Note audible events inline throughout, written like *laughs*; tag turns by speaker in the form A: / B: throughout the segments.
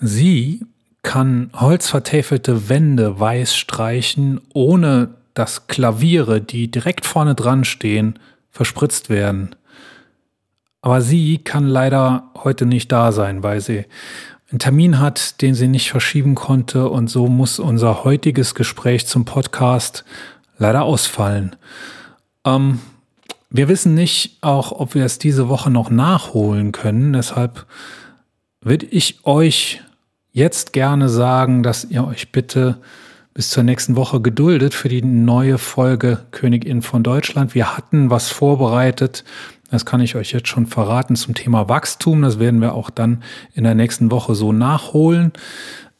A: Sie kann holzvertäfelte Wände weiß streichen, ohne dass Klaviere, die direkt vorne dran stehen, verspritzt werden. Aber sie kann leider heute nicht da sein, weil sie einen Termin hat, den sie nicht verschieben konnte und so muss unser heutiges Gespräch zum Podcast leider ausfallen. Ähm, wir wissen nicht auch, ob wir es diese Woche noch nachholen können. Deshalb würde ich euch jetzt gerne sagen, dass ihr euch bitte bis zur nächsten Woche geduldet für die neue Folge Königin von Deutschland. Wir hatten was vorbereitet. Das kann ich euch jetzt schon verraten zum Thema Wachstum. Das werden wir auch dann in der nächsten Woche so nachholen.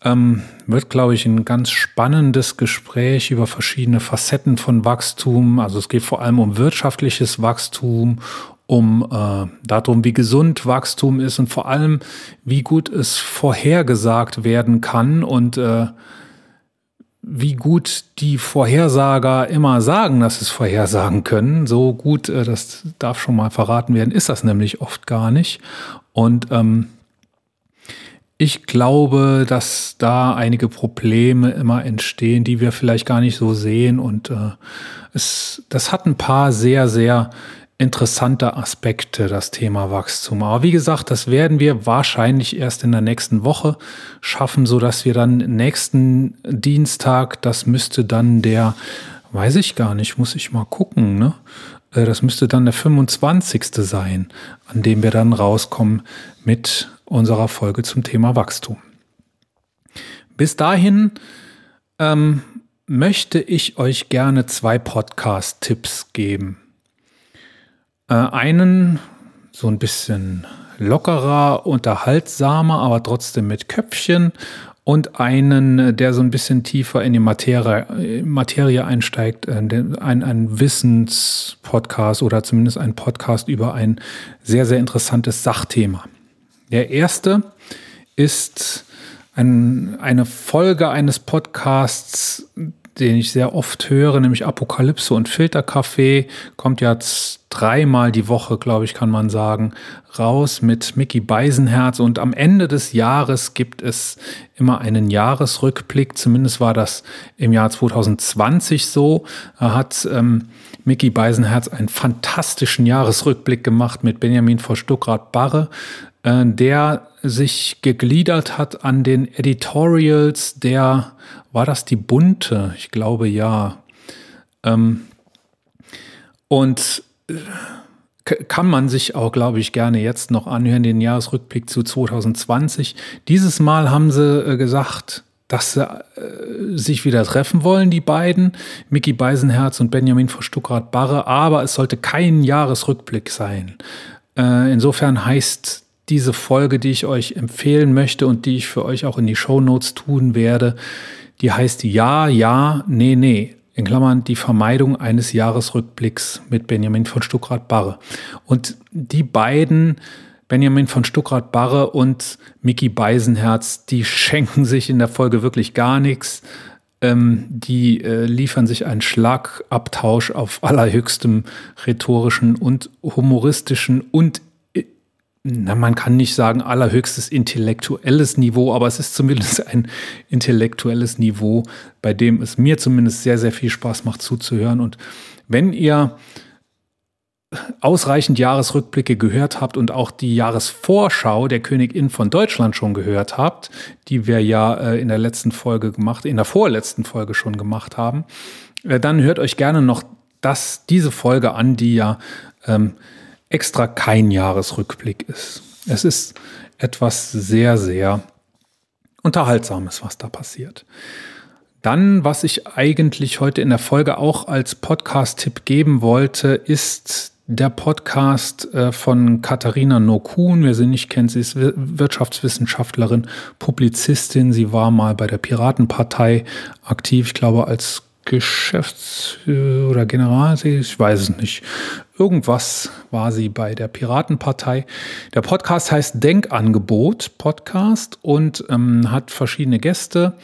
A: Ähm, wird, glaube ich, ein ganz spannendes Gespräch über verschiedene Facetten von Wachstum. Also es geht vor allem um wirtschaftliches Wachstum, um äh, darum, wie gesund Wachstum ist und vor allem, wie gut es vorhergesagt werden kann und äh, wie gut die Vorhersager immer sagen, dass es vorhersagen können. So gut, äh, das darf schon mal verraten werden, ist das nämlich oft gar nicht. Und ähm, ich glaube, dass da einige Probleme immer entstehen, die wir vielleicht gar nicht so sehen. Und äh, es, das hat ein paar sehr, sehr interessante Aspekte, das Thema Wachstum. Aber wie gesagt, das werden wir wahrscheinlich erst in der nächsten Woche schaffen, so dass wir dann nächsten Dienstag, das müsste dann der, weiß ich gar nicht, muss ich mal gucken, ne? Äh, das müsste dann der 25. sein, an dem wir dann rauskommen mit unserer Folge zum Thema Wachstum. Bis dahin ähm, möchte ich euch gerne zwei Podcast-Tipps geben. Äh, einen so ein bisschen lockerer, unterhaltsamer, aber trotzdem mit Köpfchen und einen, der so ein bisschen tiefer in die Materie, Materie einsteigt, äh, ein, ein Wissenspodcast oder zumindest ein Podcast über ein sehr, sehr interessantes Sachthema. Der erste ist ein, eine Folge eines Podcasts, den ich sehr oft höre, nämlich Apokalypse und Filterkaffee, kommt jetzt dreimal die Woche, glaube ich, kann man sagen, raus mit Mickey Beisenherz. Und am Ende des Jahres gibt es immer einen Jahresrückblick. Zumindest war das im Jahr 2020 so. Er hat ähm, Mickey Beisenherz einen fantastischen Jahresrückblick gemacht mit Benjamin vor Stuckrad-Barre, äh, der sich gegliedert hat an den Editorials der, war das die bunte? Ich glaube ja. Ähm, und äh, kann man sich auch, glaube ich, gerne jetzt noch anhören, den Jahresrückblick zu 2020. Dieses Mal haben sie äh, gesagt, dass sie äh, sich wieder treffen wollen, die beiden, Mickey Beisenherz und Benjamin von Stuckrad-Barre, aber es sollte kein Jahresrückblick sein. Äh, insofern heißt diese Folge, die ich euch empfehlen möchte und die ich für euch auch in die Show Notes tun werde, die heißt Ja, Ja, Nee, Nee. In Klammern die Vermeidung eines Jahresrückblicks mit Benjamin von Stuckrad-Barre. Und die beiden, Benjamin von Stuckrad-Barre und Mickey Beisenherz, die schenken sich in der Folge wirklich gar nichts. Ähm, die äh, liefern sich einen Schlagabtausch auf allerhöchstem rhetorischen und humoristischen und na, man kann nicht sagen allerhöchstes intellektuelles Niveau, aber es ist zumindest ein intellektuelles Niveau, bei dem es mir zumindest sehr, sehr viel Spaß macht zuzuhören. Und wenn ihr ausreichend Jahresrückblicke gehört habt und auch die Jahresvorschau der Königin von Deutschland schon gehört habt, die wir ja äh, in der letzten Folge gemacht, in der vorletzten Folge schon gemacht haben, äh, dann hört euch gerne noch das, diese Folge an, die ja ähm, extra kein Jahresrückblick ist. Es ist etwas sehr, sehr Unterhaltsames, was da passiert. Dann, was ich eigentlich heute in der Folge auch als Podcast-Tipp geben wollte, ist der Podcast äh, von Katharina Nokun. Wer sie nicht kennt, sie ist Wirtschaftswissenschaftlerin, Publizistin. Sie war mal bei der Piratenpartei aktiv, ich glaube, als Geschäftsführer oder General, ich weiß es nicht. Irgendwas war sie bei der Piratenpartei. Der Podcast heißt Denkangebot Podcast und ähm, hat verschiedene Gäste.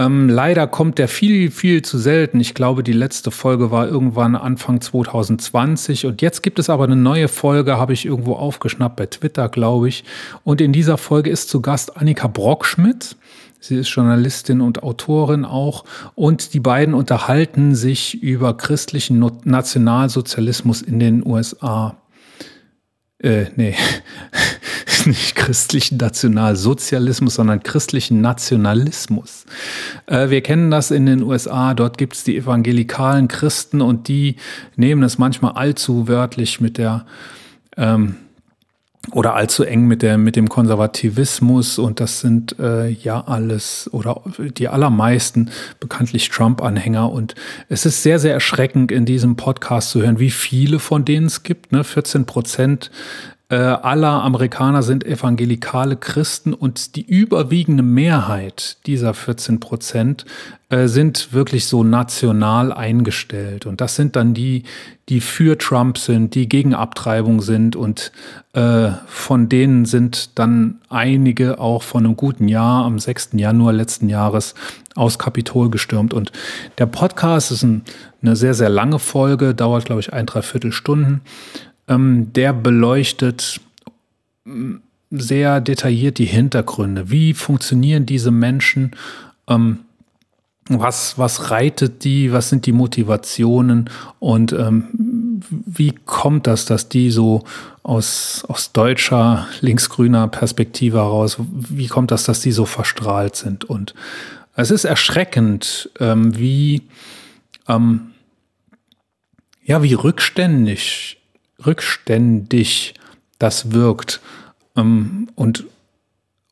A: Ähm, leider kommt der viel, viel zu selten. Ich glaube, die letzte Folge war irgendwann Anfang 2020 und jetzt gibt es aber eine neue Folge, habe ich irgendwo aufgeschnappt bei Twitter, glaube ich. Und in dieser Folge ist zu Gast Annika Brockschmidt. Sie ist Journalistin und Autorin auch. Und die beiden unterhalten sich über christlichen Nationalsozialismus in den USA. Äh, nee, *laughs* nicht christlichen Nationalsozialismus, sondern christlichen Nationalismus. Äh, wir kennen das in den USA, dort gibt es die evangelikalen Christen und die nehmen es manchmal allzu wörtlich mit der ähm, oder allzu eng mit, der, mit dem Konservativismus und das sind äh, ja alles oder die allermeisten bekanntlich Trump-Anhänger und es ist sehr, sehr erschreckend in diesem Podcast zu hören, wie viele von denen es gibt. Ne? 14 Prozent äh, aller Amerikaner sind evangelikale Christen und die überwiegende Mehrheit dieser 14 Prozent äh, sind wirklich so national eingestellt. Und das sind dann die, die für Trump sind, die gegen Abtreibung sind und äh, von denen sind dann einige auch von einem guten Jahr am 6. Januar letzten Jahres aus Kapitol gestürmt. Und der Podcast ist ein, eine sehr, sehr lange Folge, dauert, glaube ich, ein, dreiviertel Stunden ähm, der beleuchtet mm, sehr detailliert die Hintergründe. Wie funktionieren diese Menschen? Ähm, was, was reitet die? Was sind die Motivationen? Und ähm, wie kommt das, dass die so aus, aus deutscher, linksgrüner Perspektive heraus, wie kommt das, dass die so verstrahlt sind? Und es ist erschreckend, ähm, wie, ähm, ja, wie rückständig rückständig das wirkt. Ähm, und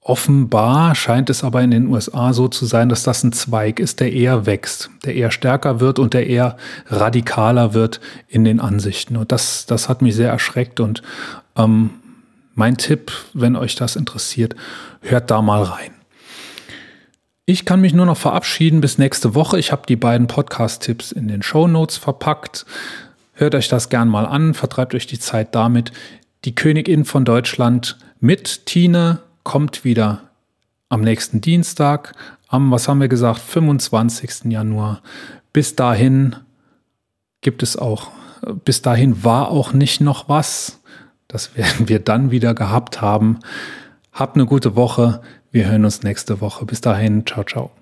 A: offenbar scheint es aber in den USA so zu sein, dass das ein Zweig ist, der eher wächst, der eher stärker wird und der eher radikaler wird in den Ansichten. Und das, das hat mich sehr erschreckt. Und ähm, mein Tipp, wenn euch das interessiert, hört da mal rein. Ich kann mich nur noch verabschieden bis nächste Woche. Ich habe die beiden Podcast-Tipps in den Show Notes verpackt. Hört euch das gern mal an, vertreibt euch die Zeit damit. Die Königin von Deutschland mit Tine kommt wieder am nächsten Dienstag, am, was haben wir gesagt, 25. Januar. Bis dahin gibt es auch, bis dahin war auch nicht noch was. Das *laughs* werden wir dann wieder gehabt haben. Habt eine gute Woche. Wir hören uns nächste Woche. Bis dahin. Ciao, ciao.